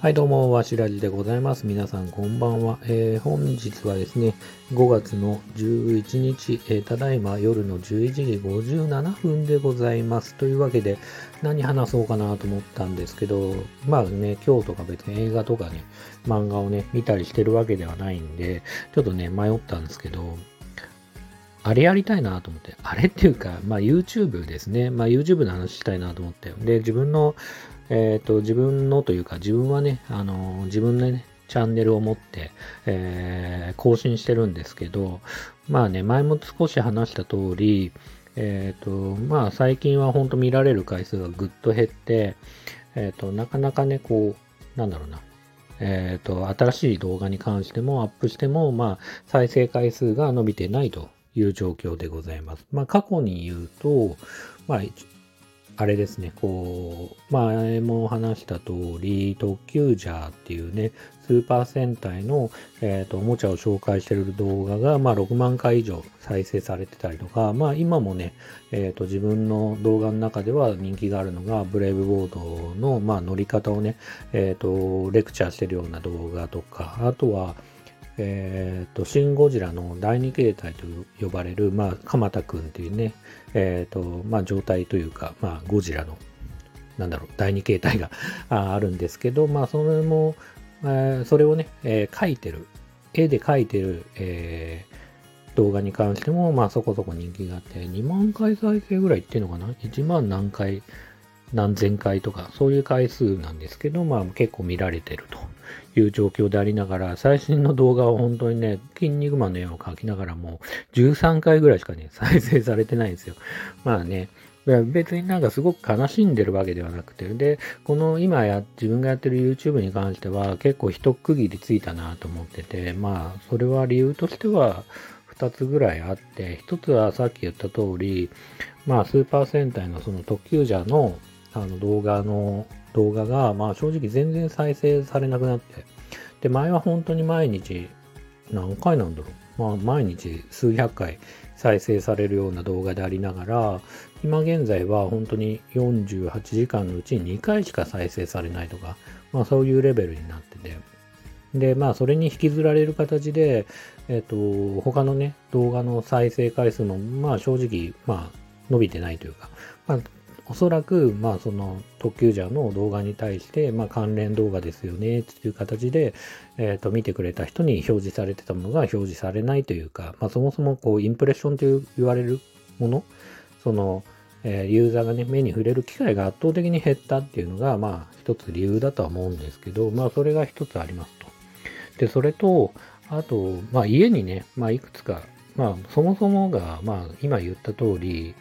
はい、どうも、わしらじでございます。皆さん、こんばんは。えー、本日はですね、5月の11日、えー、ただいま夜の11時57分でございます。というわけで、何話そうかなと思ったんですけど、まあね、今日とか別に映画とかね、漫画をね、見たりしてるわけではないんで、ちょっとね、迷ったんですけど、あれやりたいなと思って、あれっていうか、まあ YouTube ですね。まあ YouTube の話したいなと思って。で、自分のえっ、ー、と、自分のというか、自分はね、あの、自分でね、チャンネルを持って、えー、更新してるんですけど、まあね、前も少し話した通り、えっ、ー、と、まあ最近は本当見られる回数がぐっと減って、えっ、ー、と、なかなかね、こう、なんだろうな、えっ、と、新しい動画に関してもアップしても、まあ、再生回数が伸びてないという状況でございます。まあ、過去に言うと、まあ、あれですね、こう、前も話した通り、特急ジャーっていうね、スーパー戦隊の、えーと、おもちゃを紹介してる動画が、まあ、6万回以上再生されてたりとか、まあ、今もね、えーと、自分の動画の中では人気があるのが、ブレイブボードの、まあ、乗り方をね、え、ー、と、レクチャーしてるような動画とか、あとは、えっ、ー、と、シン・ゴジラの第二形態と呼ばれる、まあ、鎌田くんっていうね、えっ、ー、と、まあ、状態というか、まあ、ゴジラの、なんだろう、第二形態があるんですけど、まあ、それも、えー、それをね、えー、描いてる、絵で描いてる、えー、動画に関しても、まあ、そこそこ人気があって、2万回再生ぐらいってんのかな ?1 万何回、何千回とか、そういう回数なんですけど、まあ、結構見られてると。いう状況でありながら、最新の動画は本当にね、筋肉マンの絵を描きながらも、13回ぐらいしかね、再生されてないんですよ。まあね、別になんかすごく悲しんでるわけではなくて、で、この今や、自分がやってる YouTube に関しては結構一区切りついたなと思ってて、まあ、それは理由としては2つぐらいあって、1つはさっき言った通り、まあ、スーパー戦隊のその特急者のあの動画の動画が、まあ正直全然再生されなくなって、で、前は本当に毎日、何回なんだろう。まあ毎日数百回再生されるような動画でありながら、今現在は本当に48時間のうちに2回しか再生されないとか、まあそういうレベルになってて、で、まあそれに引きずられる形で、えっ、ー、と、他のね、動画の再生回数も、まあ正直、まあ伸びてないというか、まあおそらく、まあ、その特急ジャーの動画に対して、まあ、関連動画ですよね、っていう形で、えっ、ー、と、見てくれた人に表示されてたものが表示されないというか、まあ、そもそも、こう、インプレッションという言われるもの、その、えー、ユーザーがね、目に触れる機会が圧倒的に減ったっていうのが、まあ、一つ理由だとは思うんですけど、まあ、それが一つありますと。で、それと、あと、まあ、家にね、まあ、いくつか、まあ、そもそもが、まあ、今言った通り、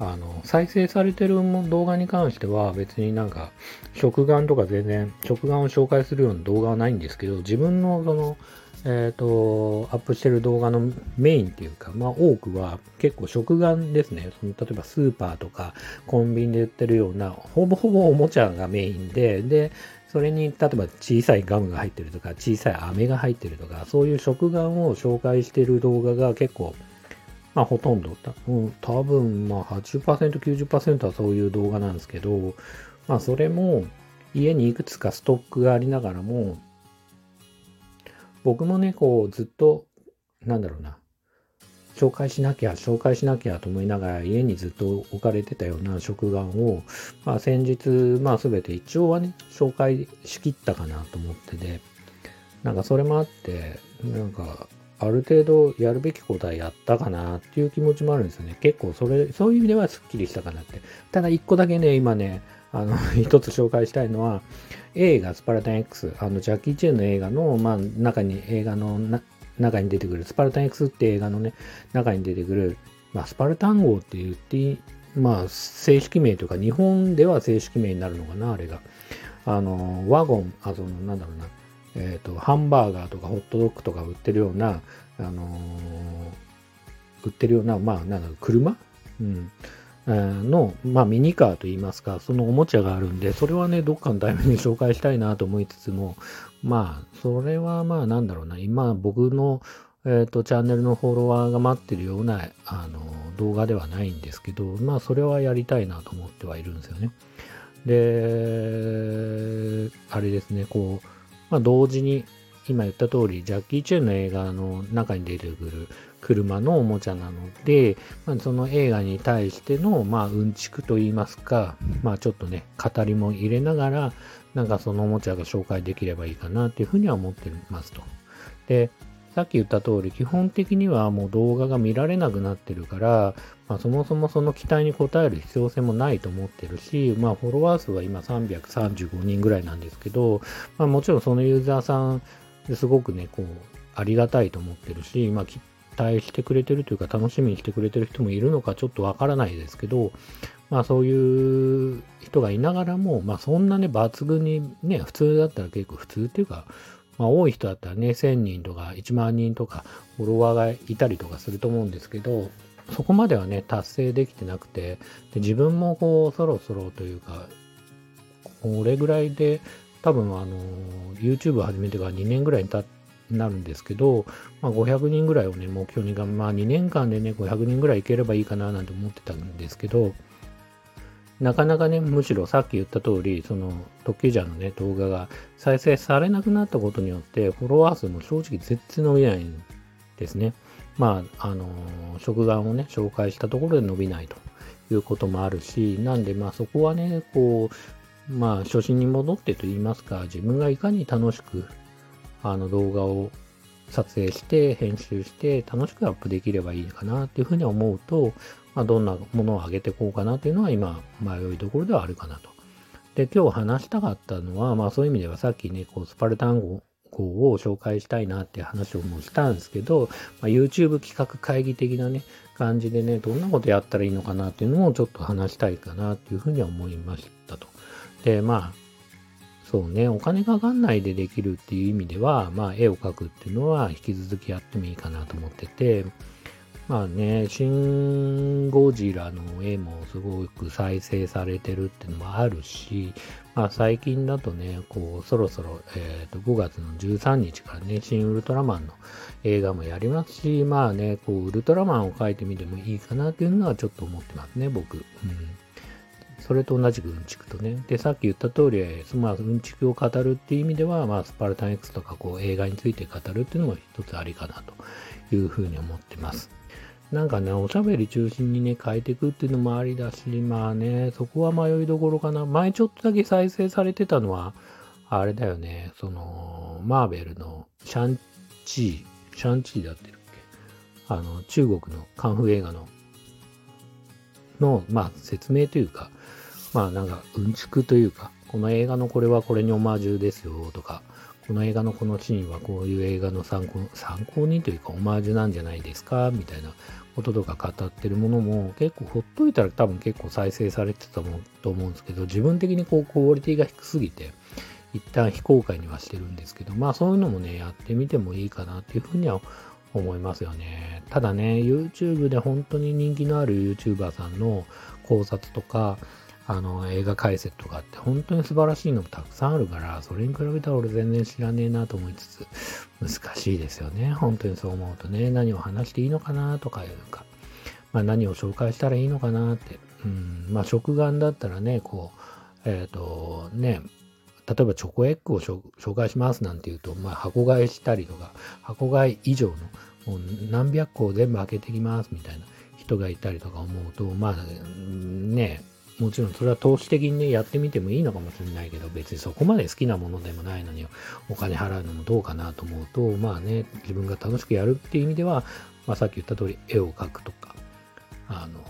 あの、再生されてる動画に関しては別になんか、食玩とか全然、食玩を紹介するような動画はないんですけど、自分のその、えっ、ー、と、アップしてる動画のメインっていうか、まあ多くは結構食玩ですね。その例えばスーパーとかコンビニで売ってるような、ほぼほぼおもちゃがメインで、で、それに例えば小さいガムが入ってるとか、小さい飴が入ってるとか、そういう食玩を紹介してる動画が結構まあほとんど、うん、多分まあ80%、90%はそういう動画なんですけど、まあそれも家にいくつかストックがありながらも、僕もね、こうずっと、なんだろうな、紹介しなきゃ、紹介しなきゃと思いながら家にずっと置かれてたような食玩を、まあ先日、まあ全て一応はね、紹介しきったかなと思ってて、なんかそれもあって、なんかある程度やるべきことはやったかなっていう気持ちもあるんですよね。結構それ、そういう意味ではスッキリしたかなって。ただ一個だけね、今ね、あの、一つ紹介したいのは、映画スパルタン X、あの、ジャッキー・チェンの映画の、まあ、中に、映画の中に出てくる、スパルタン X って映画のね、中に出てくる、まあ、スパルタン号って言ってまあ、正式名というか、日本では正式名になるのかな、あれが。あの、ワゴン、あ、その、なんだろうな、えっ、ー、と、ハンバーガーとかホットドッグとか売ってるような、あのー、売ってるような、まあ、なんだろう、車？うん。の、まあ、ミニカーといいますか、そのおもちゃがあるんで、それはね、どっかのタイミングで紹介したいなと思いつつも、まあ、それはまあ、なんだろうな、今、僕の、えっ、ー、と、チャンネルのフォロワーが待ってるような、あの、動画ではないんですけど、まあ、それはやりたいなと思ってはいるんですよね。で、あれですね、こう、まあ、同時に、今言った通り、ジャッキー・チェンの映画の中に出てくる車のおもちゃなので、まあ、その映画に対しての、まあ、うんちくといいますか、まあ、ちょっとね、語りも入れながら、なんかそのおもちゃが紹介できればいいかなというふうには思ってますと。で、さっき言った通り、基本的にはもう動画が見られなくなってるから、まあ、そもそもその期待に応える必要性もないと思ってるし、まあ、フォロワー数は今335人ぐらいなんですけど、まあ、もちろんそのユーザーさんすごくね、こう、ありがたいと思ってるし、まあ、期待してくれてるというか、楽しみにしてくれてる人もいるのかちょっとわからないですけど、まあ、そういう人がいながらも、まあ、そんなね、抜群にね、普通だったら結構普通っていうか、まあ、多い人だったらね、1000人とか1万人とかフォロワーがいたりとかすると思うんですけど、そこまではね、達成できてなくて、で自分もこう、そろそろというか、これぐらいで、多分あの、YouTube 始めてから2年ぐらいになるんですけど、まあ、500人ぐらいをね、目標にが、まあ2年間でね、500人ぐらいいければいいかななんて思ってたんですけど、なかなかね、むしろさっき言った通り、その特急ジャーのね、動画が再生されなくなったことによって、フォロワー数も正直絶対伸びないんですね。まあ、あのー、食玩をね、紹介したところで伸びないということもあるし、なんで、まあそこはね、こう、まあ初心に戻ってと言いますか、自分がいかに楽しく、あの動画を撮影して、編集して楽しくアップできればいいかなっていうふうに思うと、まあ、どんなものを上げていこうかなっていうのは今、迷いどころではあるかなと。で、今日話したかったのは、まあそういう意味ではさっきね、こうスパルタン号を紹介したいなって話をもうしたんですけど、まあ、YouTube 企画会議的なね、感じでね、どんなことやったらいいのかなっていうのをちょっと話したいかなっていうふうには思いましたと。で、まあ、そうね、お金かかんないでできるっていう意味では、まあ絵を描くっていうのは引き続きやってもいいかなと思ってて、まあね、シン・ゴジラの絵もすごく再生されてるっていうのもあるし、まあ最近だとね、こう、そろそろ、え、ー、と、5月の13日からね、新ウルトラマンの映画もやりますし、まあね、こう、ウルトラマンを描いてみてもいいかなっていうのはちょっと思ってますね、僕。うん。それと同じくうんちくとね。で、さっき言った通り、まあ、うんちくを語るっていう意味では、まあ、スパルタン X とかこう映画について語るっていうのも一つありかなというふうに思ってます。なんかね、おしゃべり中心にね、変えていくっていうのもありだし、まあね、そこは迷いどころかな。前ちょっとだけ再生されてたのは、あれだよね、その、マーベルのシャンチー、シャンチーだってるっけ？あの、中国のカンフー映画の、の、まあ説明というか、まあなんか、うんちくというか、この映画のこれはこれにオマージュですよとか、この映画のこのシーンはこういう映画の参考、参考にというかオマージュなんじゃないですかみたいなこととか語ってるものも結構ほっといたら多分結構再生されてたと思うんですけど、自分的にこうクオリティが低すぎて、一旦非公開にはしてるんですけど、まあそういうのもね、やってみてもいいかなっていうふうには思いますよね。ただね、YouTube で本当に人気のある YouTuber さんの考察とか、あの、映画解説とかって本当に素晴らしいのもたくさんあるから、それに比べたら俺全然知らねえなと思いつつ、難しいですよね。本当にそう思うとね、何を話していいのかなとかいうか、まあ何を紹介したらいいのかなって。うん、まあ食玩だったらね、こう、えっ、ー、と、ね、例えばチョコエッグを紹介しますなんて言うと、まあ箱買いしたりとか、箱買い以上の、もう何百個を全部開けてきますみたいな人がいたりとか思うと、まあね、もちろんそれは投資的にね、やってみてもいいのかもしれないけど、別にそこまで好きなものでもないのに、お金払うのもどうかなと思うと、まあね、自分が楽しくやるっていう意味では、まあさっき言った通り、絵を描くとか、あの、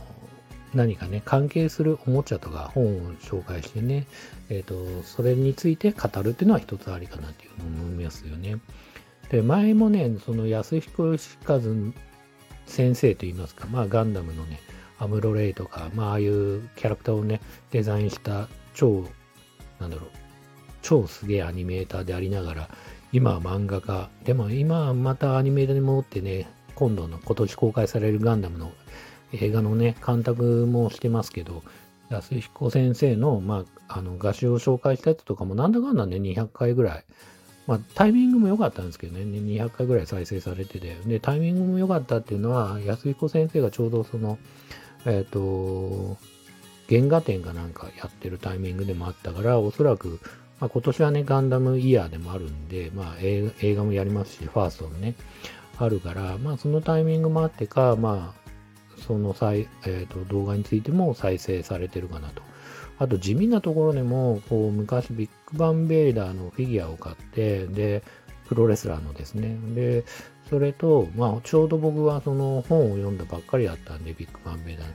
何かね、関係するおもちゃとか本を紹介してね、えっ、ー、と、それについて語るっていうのは一つありかなっていうのを思いますよね。で、前もね、その安彦義和先生といいますか、まあガンダムのね、アムロレイとか、まあ、ああいうキャラクターをね、デザインした超、なんだろう、超すげえアニメーターでありながら、今は漫画家、でも今はまたアニメーターに戻ってね、今度の今年公開されるガンダムの映画のね、監督もしてますけど、安彦先生の、まあ、あの、画集を紹介したやつとかもなんだかんだね、200回ぐらい。まあ、タイミングも良かったんですけどね、200回ぐらい再生されてて、で、タイミングも良かったっていうのは、安彦先生がちょうどその、えっ、ー、と、原画展かなんかやってるタイミングでもあったから、おそらく、まあ、今年はね、ガンダムイヤーでもあるんで、まあ映画もやりますし、ファーストもね、あるから、まあそのタイミングもあってか、まあ、その再、えーと、動画についても再生されてるかなと。あと地味なところでも、こう昔ビッグバンベイダーのフィギュアを買って、で、プロレスラーのですね。で、それと、まあ、ちょうど僕はその本を読んだばっかりだったんで、ビッグバンベイダー。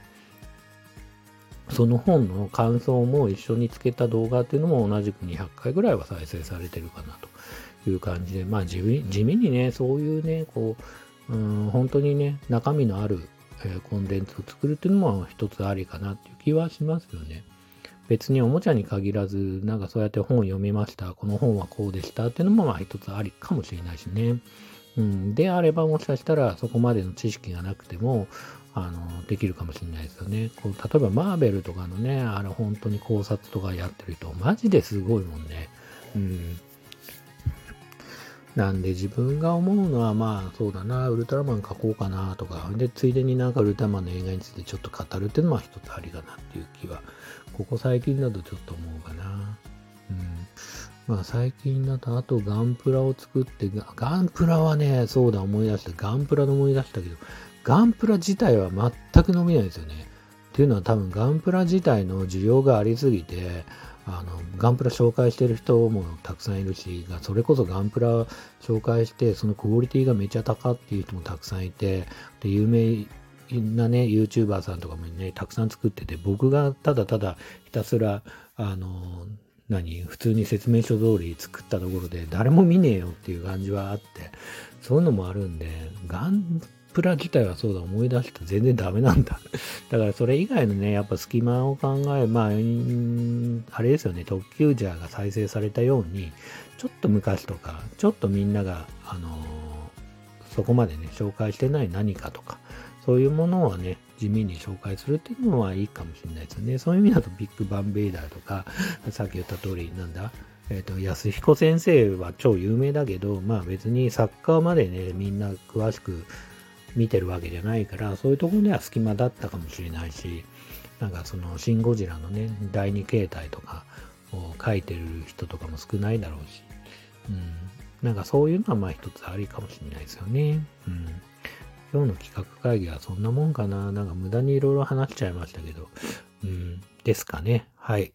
その本の感想も一緒につけた動画っていうのも同じく200回ぐらいは再生されてるかなという感じで、まあ地味地味にね、そういうね、こう、うん、本当にね、中身のある、え、コンテンツを作るっていうのも一つありかなっていう気はしますよね。別におもちゃに限らず、なんかそうやって本を読みました、この本はこうでしたっていうのもまあ一つありかもしれないしね。うん、であればもしかしたらそこまでの知識がなくても、あの、できるかもしれないですよね。こう例えばマーベルとかのね、あの本当に考察とかやってる人、マジですごいもんね。うん。なんで自分が思うのはまあそうだな、ウルトラマン描こうかなとか、で、ついでになんかウルトラマンの映画についてちょっと語るっていうのは一つありかなっていう気は、ここ最近だとちょっと思うかな。まあ最近だと、あとガンプラを作って、ガンプラはね、そうだ思い出した。ガンプラの思い出したけど、ガンプラ自体は全く伸びないですよね。っていうのは多分ガンプラ自体の需要がありすぎて、あの、ガンプラ紹介してる人もたくさんいるし、それこそガンプラ紹介して、そのクオリティがめちゃ高っていう人もたくさんいて、で、有名なね、YouTuber さんとかもね、たくさん作ってて、僕がただただひたすら、あの、何普通に説明書通り作ったところで誰も見ねえよっていう感じはあって、そういうのもあるんで、ガンプラ自体はそうだ、思い出した全然ダメなんだ。だからそれ以外のね、やっぱ隙間を考え、まあ、あれですよね、特急ジャーが再生されたように、ちょっと昔とか、ちょっとみんなが、あのー、そこまでね、紹介してない何かとか、そういうものをね、地味に紹介するっていうのはいいかもしれないですね。そういう意味だとビッグバンベイダーとか、さっき言った通り、なんだ、えっ、ー、と、安彦先生は超有名だけど、まあ別にサッカーまでね、みんな詳しく見てるわけじゃないから、そういうところでは隙間だったかもしれないし、なんかその、シン・ゴジラのね、第2形態とかを書いてる人とかも少ないだろうし、うん。なんかそういうのはまあ一つありかもしれないですよね。うん。今日の企画会議はそんなもんかな。なんか無駄にいろいろ話しちゃいましたけど、うん、ですかね。はい。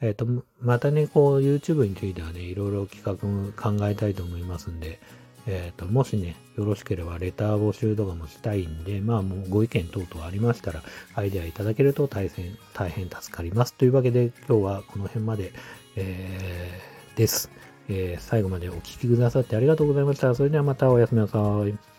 えっ、ー、と、またね、こう、YouTube についてはね、いろいろ企画も考えたいと思いますんで、えっ、ー、と、もしね、よろしければレター募集とかもしたいんで、まあもうご意見等々ありましたら、アイデアいただけると大変、大変助かります。というわけで、今日はこの辺まで、えー、です。えー、最後までお聴きくださってありがとうございました。それではまたおやすみなさい。